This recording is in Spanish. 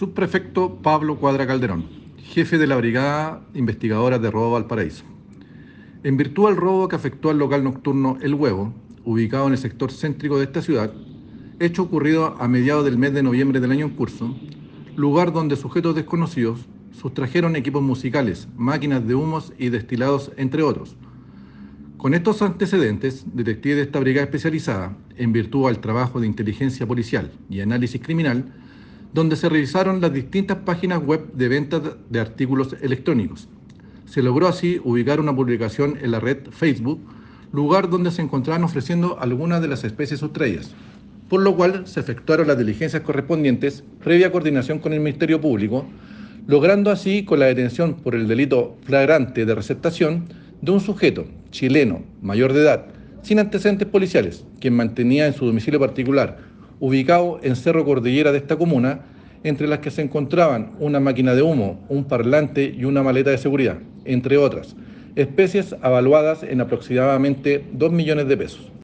Subprefecto Pablo Cuadra Calderón, jefe de la Brigada Investigadora de Robo Valparaíso. En virtud del robo que afectó al local nocturno El Huevo, ubicado en el sector céntrico de esta ciudad, hecho ocurrido a mediados del mes de noviembre del año en curso, lugar donde sujetos desconocidos sustrajeron equipos musicales, máquinas de humos y destilados, entre otros. Con estos antecedentes, detectives de esta brigada especializada, en virtud al trabajo de inteligencia policial y análisis criminal, donde se revisaron las distintas páginas web de venta de artículos electrónicos. Se logró así ubicar una publicación en la red Facebook, lugar donde se encontraban ofreciendo algunas de las especies sustraídas, por lo cual se efectuaron las diligencias correspondientes previa coordinación con el Ministerio Público, logrando así con la detención por el delito flagrante de receptación de un sujeto chileno mayor de edad, sin antecedentes policiales, quien mantenía en su domicilio particular ubicado en Cerro Cordillera de esta comuna, entre las que se encontraban una máquina de humo, un parlante y una maleta de seguridad, entre otras, especies avaluadas en aproximadamente 2 millones de pesos.